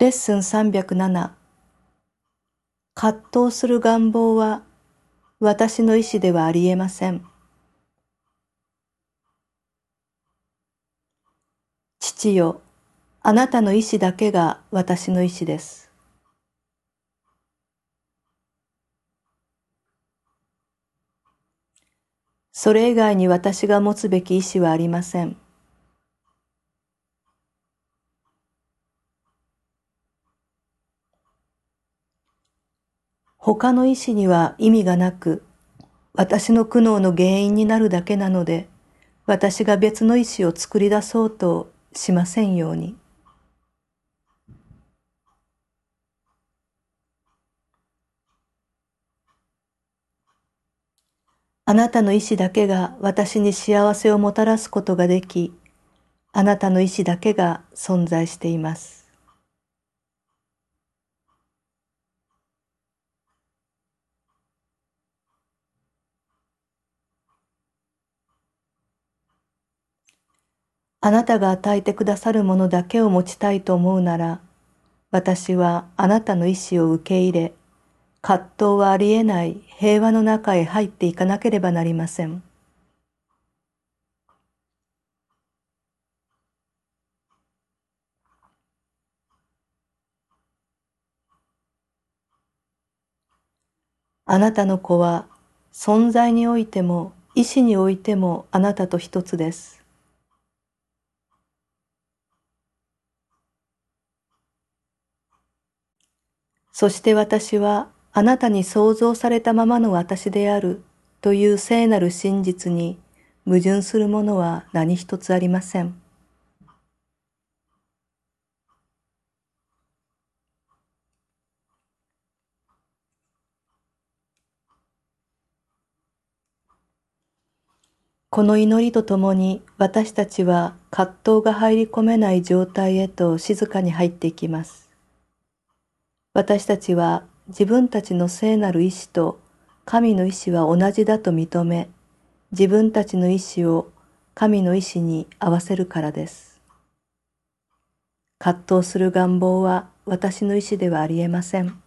レッスン307葛藤する願望は私の意志ではありえません。父よ、あなたの意志だけが私の意志です。それ以外に私が持つべき意志はありません。他の意志には意味がなく、私の苦悩の原因になるだけなので、私が別の意志を作り出そうとしませんように。あなたの意志だけが私に幸せをもたらすことができ、あなたの意志だけが存在しています。あなたが与えてくださるものだけを持ちたいと思うなら、私はあなたの意志を受け入れ、葛藤はありえない平和の中へ入っていかなければなりません。あなたの子は存在においても意志においてもあなたと一つです。そして私はあなたに創造されたままの私であるという聖なる真実に矛盾するものは何一つありません。この祈りとともに私たちは葛藤が入り込めない状態へと静かに入っていきます。私たちは自分たちの聖なる意志と神の意志は同じだと認め、自分たちの意志を神の意志に合わせるからです。葛藤する願望は私の意志ではありえません。